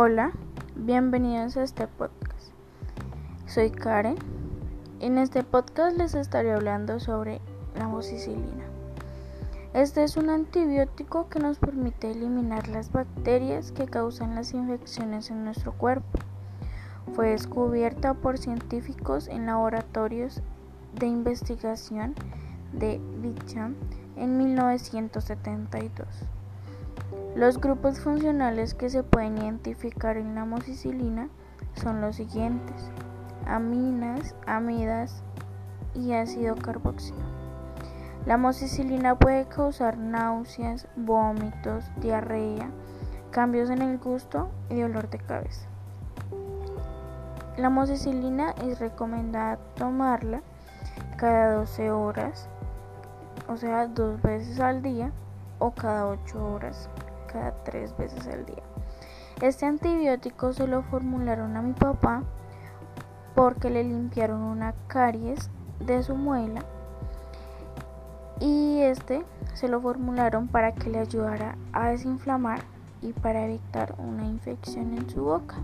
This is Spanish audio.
Hola, bienvenidos a este podcast. Soy Karen. En este podcast les estaré hablando sobre la amoxicilina. Este es un antibiótico que nos permite eliminar las bacterias que causan las infecciones en nuestro cuerpo. Fue descubierta por científicos en laboratorios de investigación de Bicham en 1972. Los grupos funcionales que se pueden identificar en la amoxicilina son los siguientes: aminas, amidas y ácido carboxílico. La amoxicilina puede causar náuseas, vómitos, diarrea, cambios en el gusto y dolor de cabeza. La amoxicilina es recomendada tomarla cada 12 horas, o sea, dos veces al día o cada 8 horas cada tres veces al día. Este antibiótico se lo formularon a mi papá porque le limpiaron una caries de su muela y este se lo formularon para que le ayudara a desinflamar y para evitar una infección en su boca.